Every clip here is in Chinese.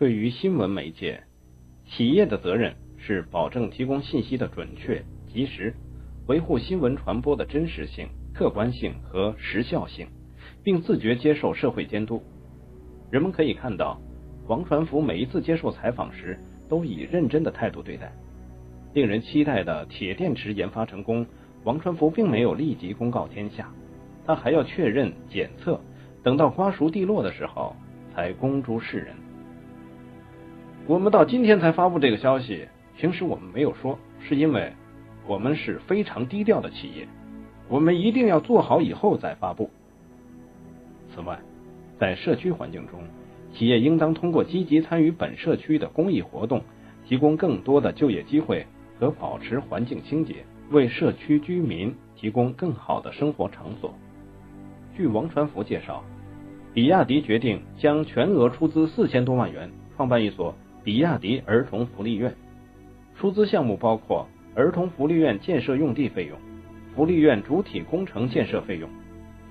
对于新闻媒介，企业的责任是保证提供信息的准确、及时，维护新闻传播的真实性、客观性和时效性，并自觉接受社会监督。人们可以看到，王传福每一次接受采访时，都以认真的态度对待。令人期待的铁电池研发成功，王传福并没有立即公告天下，他还要确认检测，等到瓜熟蒂落的时候才公诸世人。我们到今天才发布这个消息，平时我们没有说，是因为我们是非常低调的企业，我们一定要做好以后再发布。此外，在社区环境中，企业应当通过积极参与本社区的公益活动，提供更多的就业机会和保持环境清洁，为社区居民提供更好的生活场所。据王传福介绍，比亚迪决定将全额出资四千多万元创办一所。比亚迪儿童福利院出资项目包括儿童福利院建设用地费用、福利院主体工程建设费用、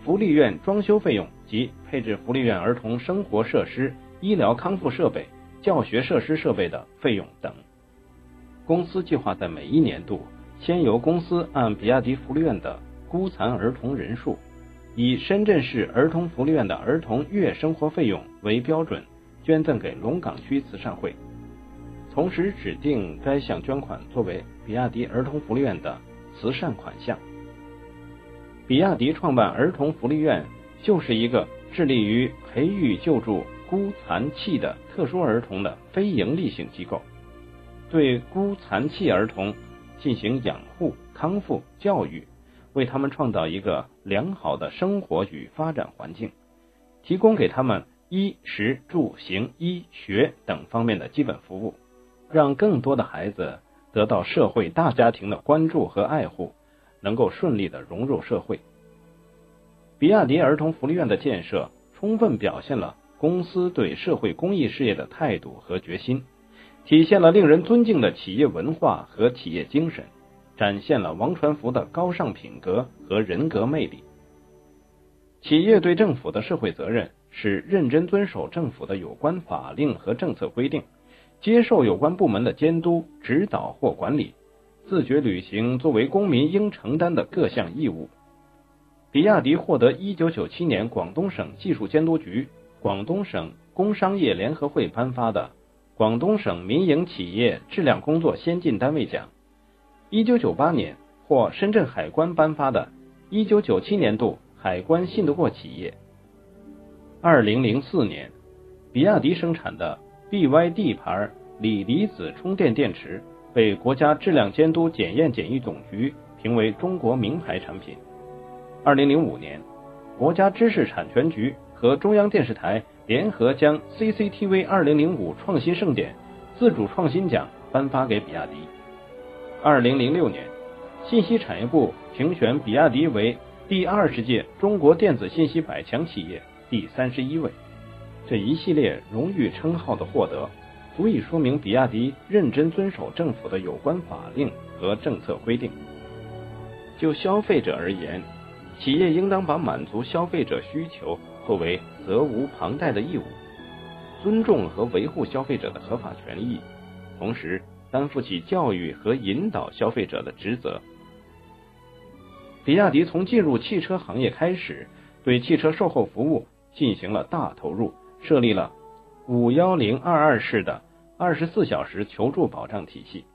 福利院装修费用及配置福利院儿童生活设施、医疗康复设备、教学设施设备的费用等。公司计划在每一年度，先由公司按比亚迪福利院的孤残儿童人数，以深圳市儿童福利院的儿童月生活费用为标准。捐赠给龙岗区慈善会，同时指定该项捐款作为比亚迪儿童福利院的慈善款项。比亚迪创办儿童福利院，就是一个致力于培育救助孤残弃的特殊儿童的非营利性机构，对孤残弃儿童进行养护、康复、教育，为他们创造一个良好的生活与发展环境，提供给他们。衣食住行、医学等方面的基本服务，让更多的孩子得到社会大家庭的关注和爱护，能够顺利的融入社会。比亚迪儿童福利院的建设，充分表现了公司对社会公益事业的态度和决心，体现了令人尊敬的企业文化和企业精神，展现了王传福的高尚品格和人格魅力。企业对政府的社会责任。是认真遵守政府的有关法令和政策规定，接受有关部门的监督、指导或管理，自觉履行作为公民应承担的各项义务。比亚迪获得一九九七年广东省技术监督局、广东省工商业联合会颁发的广东省民营企业质量工作先进单位奖，一九九八年获深圳海关颁发的一九九七年度海关信得过企业。二零零四年，比亚迪生产的 BYD 牌锂离子充电电池被国家质量监督检验检疫总局评为中国名牌产品。二零零五年，国家知识产权局和中央电视台联合将 CCTV 二零零五创新盛典自主创新奖颁发给比亚迪。二零零六年，信息产业部评选比亚迪为第二十届中国电子信息百强企业。第三十一位，这一系列荣誉称号的获得，足以说明比亚迪认真遵守政府的有关法令和政策规定。就消费者而言，企业应当把满足消费者需求作为责无旁贷的义务，尊重和维护消费者的合法权益，同时担负起教育和引导消费者的职责。比亚迪从进入汽车行业开始，对汽车售后服务。进行了大投入，设立了五幺零二二式的二十四小时求助保障体系。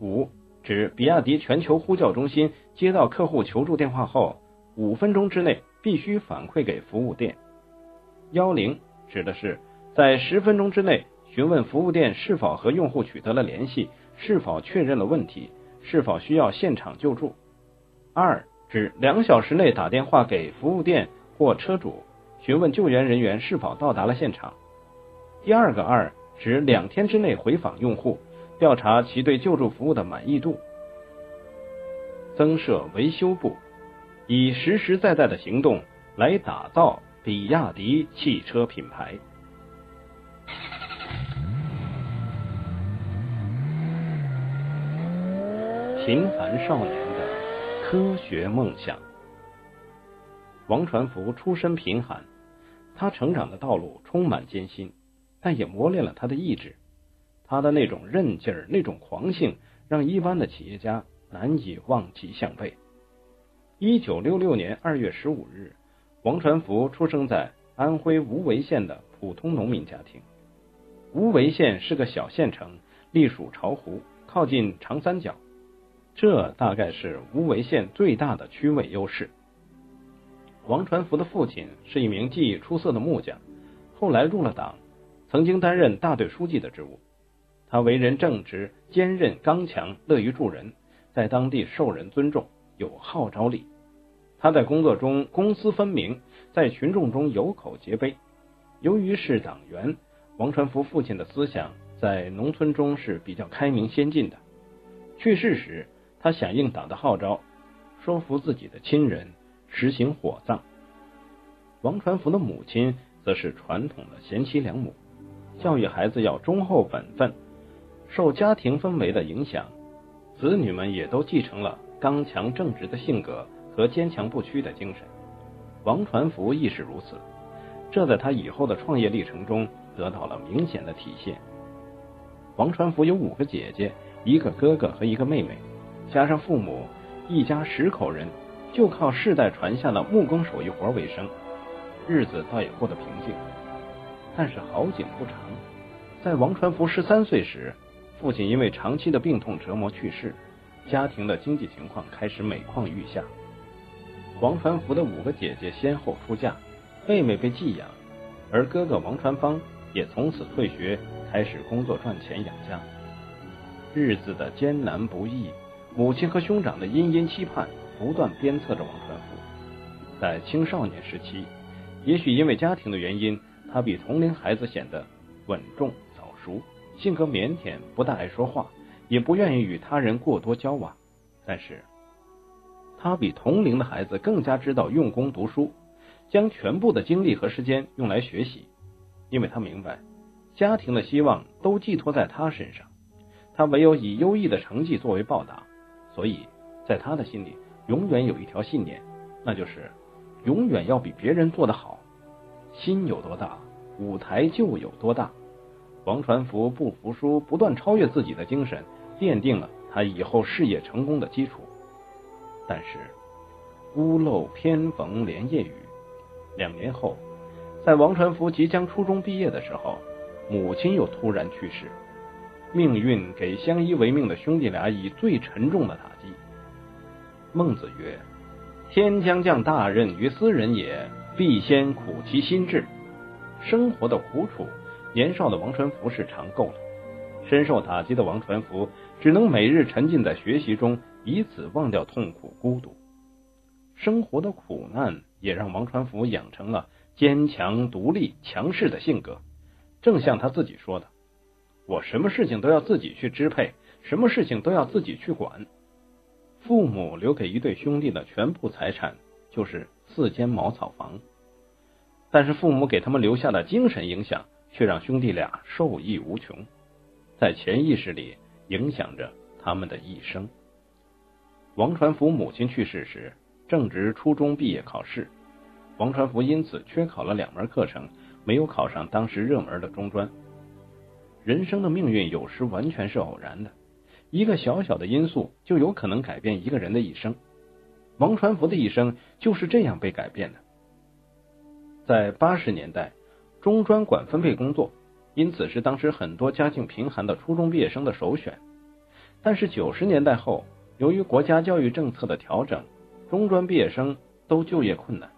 五指比亚迪全球呼叫中心接到客户求助电话后，五分钟之内必须反馈给服务店。幺零指的是在十分钟之内询问服务店是否和用户取得了联系，是否确认了问题，是否需要现场救助。二指两小时内打电话给服务店或车主。询问救援人员是否到达了现场。第二个二指两天之内回访用户，调查其对救助服务的满意度。增设维修部，以实实在在的行动来打造比亚迪汽车品牌。平凡少年的科学梦想。王传福出身贫寒。他成长的道路充满艰辛，但也磨练了他的意志。他的那种韧劲儿、那种狂性，让一般的企业家难以望其项背。一九六六年二月十五日，王传福出生在安徽无为县的普通农民家庭。无为县是个小县城，隶属巢湖，靠近长三角，这大概是无为县最大的区位优势。王传福的父亲是一名技艺出色的木匠，后来入了党，曾经担任大队书记的职务。他为人正直、坚韧、刚强，乐于助人，在当地受人尊重，有号召力。他在工作中公私分明，在群众中有口皆碑。由于是党员，王传福父亲的思想在农村中是比较开明先进的。去世时，他响应党的号召，说服自己的亲人。实行火葬。王传福的母亲则是传统的贤妻良母，教育孩子要忠厚本分。受家庭氛围的影响，子女们也都继承了刚强正直的性格和坚强不屈的精神。王传福亦是如此，这在他以后的创业历程中得到了明显的体现。王传福有五个姐姐，一个哥哥和一个妹妹，加上父母，一家十口人。就靠世代传下的木工手艺活为生，日子倒也过得平静。但是好景不长，在王传福十三岁时，父亲因为长期的病痛折磨去世，家庭的经济情况开始每况愈下。王传福的五个姐姐先后出嫁，妹妹被寄养，而哥哥王传芳也从此退学，开始工作赚钱养家。日子的艰难不易，母亲和兄长的殷殷期盼。不断鞭策着王传福，在青少年时期，也许因为家庭的原因，他比同龄孩子显得稳重早熟，性格腼腆，不大爱说话，也不愿意与他人过多交往。但是，他比同龄的孩子更加知道用功读书，将全部的精力和时间用来学习，因为他明白家庭的希望都寄托在他身上，他唯有以优异的成绩作为报答，所以在他的心里。永远有一条信念，那就是永远要比别人做得好。心有多大，舞台就有多大。王传福不服输、不断超越自己的精神，奠定了他以后事业成功的基础。但是，屋漏偏逢连夜雨。两年后，在王传福即将初中毕业的时候，母亲又突然去世。命运给相依为命的兄弟俩以最沉重的打击。孟子曰：“天将降大任于斯人也，必先苦其心志。”生活的苦楚，年少的王传福是尝够了。深受打击的王传福只能每日沉浸在学习中，以此忘掉痛苦孤独。生活的苦难也让王传福养成了坚强、独立、强势的性格。正像他自己说的：“我什么事情都要自己去支配，什么事情都要自己去管。”父母留给一对兄弟的全部财产就是四间茅草房，但是父母给他们留下的精神影响却让兄弟俩受益无穷，在潜意识里影响着他们的一生。王传福母亲去世时正值初中毕业考试，王传福因此缺考了两门课程，没有考上当时热门的中专。人生的命运有时完全是偶然的。一个小小的因素就有可能改变一个人的一生。王传福的一生就是这样被改变的。在八十年代，中专管分配工作，因此是当时很多家境贫寒的初中毕业生的首选。但是九十年代后，由于国家教育政策的调整，中专毕业生都就业困难。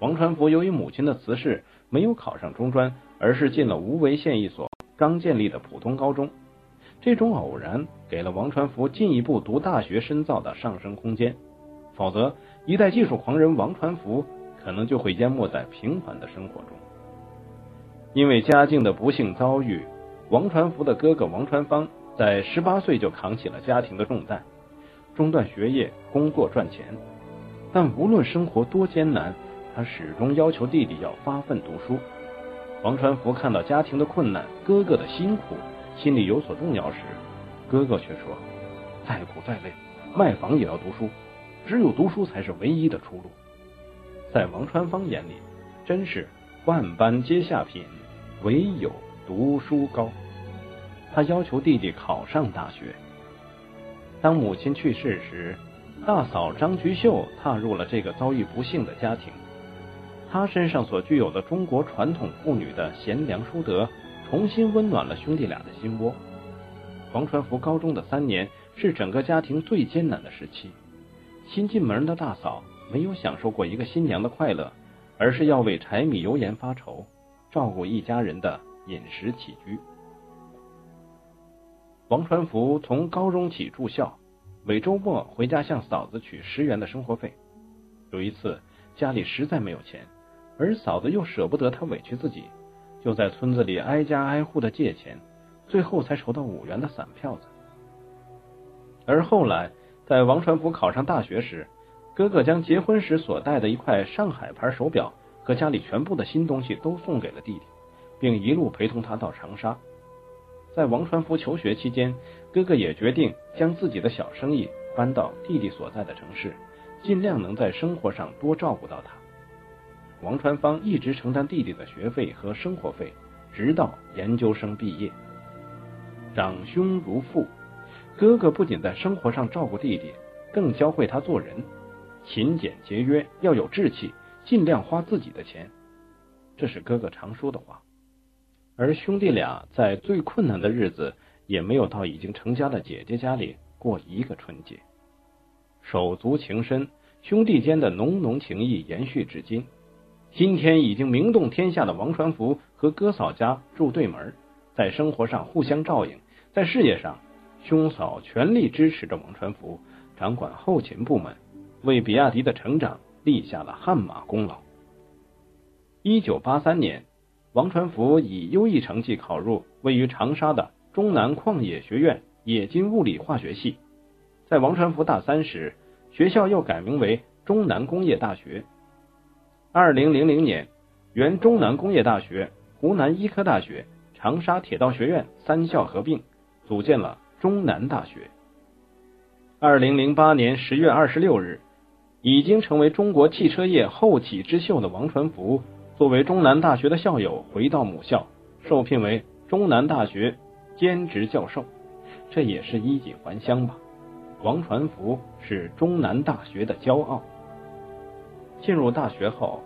王传福由于母亲的辞世，没有考上中专，而是进了无为县一所刚建立的普通高中。这种偶然给了王传福进一步读大学深造的上升空间，否则一代技术狂人王传福可能就会淹没在平凡的生活中。因为家境的不幸遭遇，王传福的哥哥王传芳在十八岁就扛起了家庭的重担，中断学业，工作赚钱。但无论生活多艰难，他始终要求弟弟要发奋读书。王传福看到家庭的困难，哥哥的辛苦。心里有所动摇时，哥哥却说：“再苦再累，卖房也要读书，只有读书才是唯一的出路。”在王传芳眼里，真是万般皆下品，唯有读书高。他要求弟弟考上大学。当母亲去世时，大嫂张菊秀踏入了这个遭遇不幸的家庭。她身上所具有的中国传统妇女的贤良淑德，重新温暖了兄弟俩的心窝。王传福高中的三年是整个家庭最艰难的时期。新进门的大嫂没有享受过一个新娘的快乐，而是要为柴米油盐发愁，照顾一家人的饮食起居。王传福从高中起住校，每周末回家向嫂子取十元的生活费。有一次家里实在没有钱，而嫂子又舍不得他委屈自己，就在村子里挨家挨户的借钱，最后才筹到五元的散票子。而后来，在王传福考上大学时，哥哥将结婚时所带的一块上海牌手表和家里全部的新东西都送给了弟弟，并一路陪同他到长沙。在王传福求学期间，哥哥也决定将自己的小生意搬到弟弟所在的城市，尽量能在生活上多照顾到他。王传芳一直承担弟弟的学费和生活费，直到研究生毕业。长兄如父，哥哥不仅在生活上照顾弟弟，更教会他做人，勤俭节约，要有志气，尽量花自己的钱。这是哥哥常说的话。而兄弟俩在最困难的日子，也没有到已经成家的姐姐家里过一个春节。手足情深，兄弟间的浓浓情谊延续至今。今天已经名动天下的王传福和哥嫂家住对门，在生活上互相照应，在事业上，兄嫂全力支持着王传福，掌管后勤部门，为比亚迪的成长立下了汗马功劳。一九八三年。王传福以优异成绩考入位于长沙的中南矿业学院冶金物理化学系。在王传福大三时，学校又改名为中南工业大学。二零零零年，原中南工业大学、湖南医科大学、长沙铁道学院三校合并，组建了中南大学。二零零八年十月二十六日，已经成为中国汽车业后起之秀的王传福。作为中南大学的校友，回到母校，受聘为中南大学兼职教授，这也是衣锦还乡吧。王传福是中南大学的骄傲。进入大学后，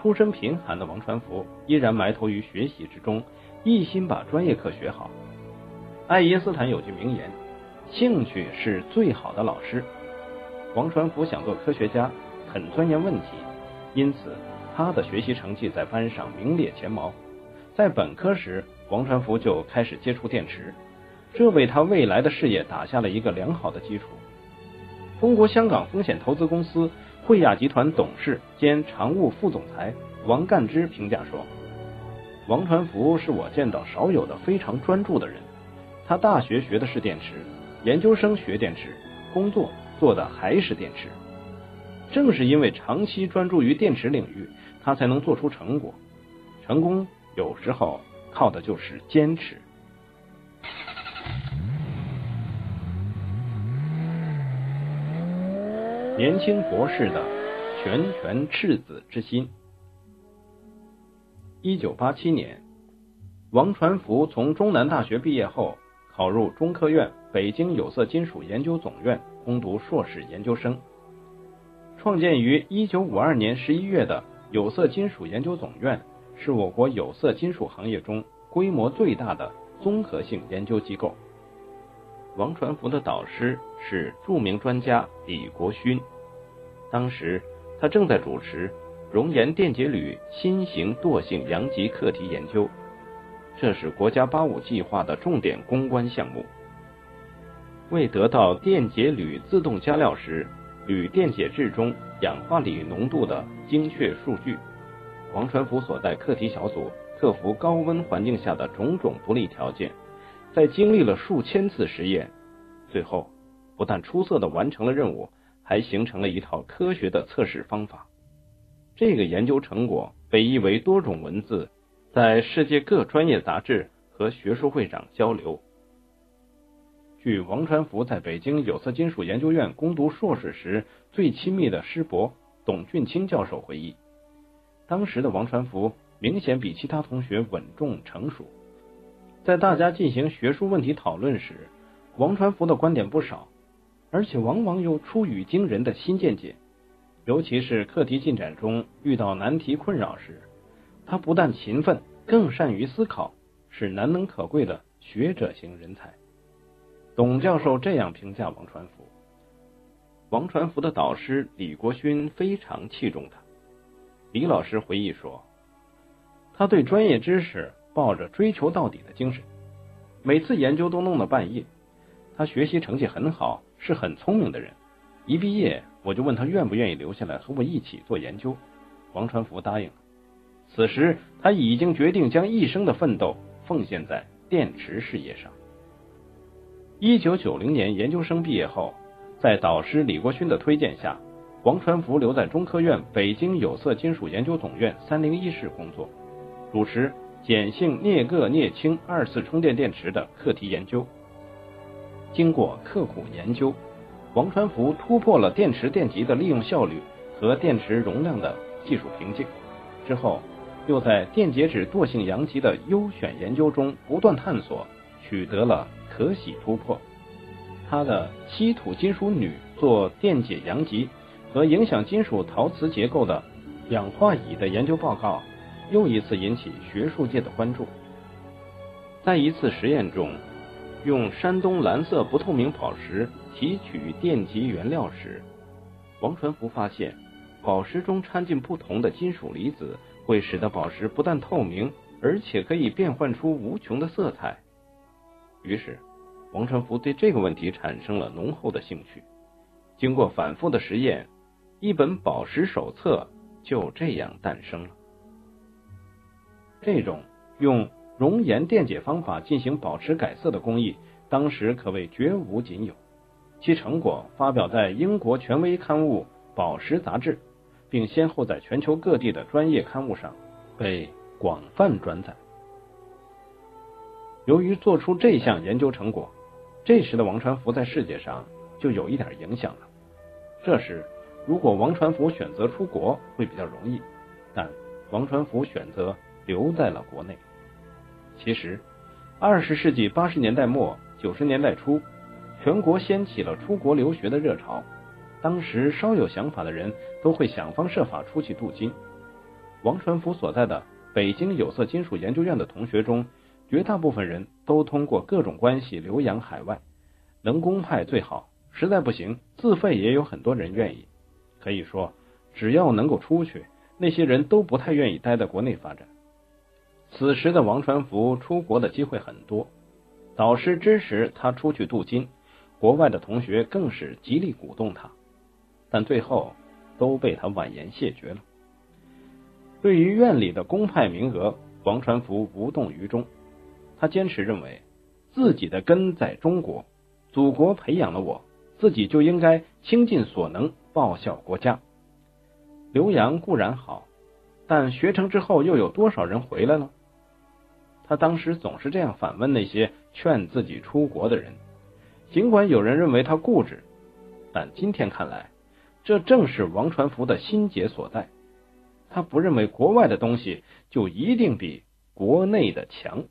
出身贫寒的王传福依然埋头于学习之中，一心把专业课学好。爱因斯坦有句名言：“兴趣是最好的老师。”王传福想做科学家，很钻研问题，因此。他的学习成绩在班上名列前茅。在本科时，王传福就开始接触电池，这为他未来的事业打下了一个良好的基础。中国香港风险投资公司汇亚集团董事兼常务副总裁王干之评价说：“王传福是我见到少有的非常专注的人。他大学学的是电池，研究生学电池，工作做的还是电池。正是因为长期专注于电池领域。”他才能做出成果，成功有时候靠的就是坚持。年轻博士的拳拳赤子之心。一九八七年，王传福从中南大学毕业后，考入中科院北京有色金属研究总院攻读硕士研究生。创建于一九五二年十一月的。有色金属研究总院是我国有色金属行业中规模最大的综合性研究机构。王传福的导师是著名专家李国勋，当时他正在主持熔岩电解铝新型惰性阳极课题研究，这是国家八五计划的重点攻关项目。为得到电解铝自动加料时铝电解质中氧化锂浓度的精确数据，王传福所在课题小组克服高温环境下的种种不利条件，在经历了数千次实验，最后不但出色的完成了任务，还形成了一套科学的测试方法。这个研究成果被译为多种文字，在世界各专业杂志和学术会上交流。据王传福在北京有色金属研究院攻读硕士时最亲密的师伯董俊清教授回忆，当时的王传福明显比其他同学稳重成熟，在大家进行学术问题讨论时，王传福的观点不少，而且往往有出语惊人的新见解。尤其是课题进展中遇到难题困扰时，他不但勤奋，更善于思考，是难能可贵的学者型人才。董教授这样评价王传福。王传福的导师李国勋非常器重他。李老师回忆说，他对专业知识抱着追求到底的精神，每次研究都弄到半夜。他学习成绩很好，是很聪明的人。一毕业，我就问他愿不愿意留下来和我一起做研究。王传福答应了。此时，他已经决定将一生的奋斗奉献在电池事业上。一九九零年研究生毕业后，在导师李国勋的推荐下，王传福留在中科院北京有色金属研究总院三零一室工作，主持碱性镍铬镍氢二次充电电池的课题研究。经过刻苦研究，王传福突破了电池电极的利用效率和电池容量的技术瓶颈。之后，又在电解质惰性阳极的优选研究中不断探索，取得了。可喜突破，他的稀土金属铝做电解阳极和影响金属陶瓷结构的氧化乙的研究报告，又一次引起学术界的关注。在一次实验中，用山东蓝色不透明宝石提取电极原料时，王传福发现，宝石中掺进不同的金属离子，会使得宝石不但透明，而且可以变换出无穷的色彩。于是，王传福对这个问题产生了浓厚的兴趣。经过反复的实验，一本宝石手册就这样诞生了。这种用熔岩电解方法进行宝石改色的工艺，当时可谓绝无仅有。其成果发表在英国权威刊物《宝石杂志》，并先后在全球各地的专业刊物上被广泛转载。由于做出这项研究成果，这时的王传福在世界上就有一点影响了。这时，如果王传福选择出国会比较容易，但王传福选择留在了国内。其实，二十世纪八十年代末九十年代初，全国掀起了出国留学的热潮。当时稍有想法的人都会想方设法出去镀金。王传福所在的北京有色金属研究院的同学中。绝大部分人都通过各种关系留洋海外，能公派最好，实在不行自费也有很多人愿意。可以说，只要能够出去，那些人都不太愿意待在国内发展。此时的王传福出国的机会很多，导师支持他出去镀金，国外的同学更是极力鼓动他，但最后都被他婉言谢绝了。对于院里的公派名额，王传福无动于衷。他坚持认为，自己的根在中国，祖国培养了我，自己就应该倾尽所能报效国家。留洋固然好，但学成之后又有多少人回来了？他当时总是这样反问那些劝自己出国的人。尽管有人认为他固执，但今天看来，这正是王传福的心结所在。他不认为国外的东西就一定比国内的强。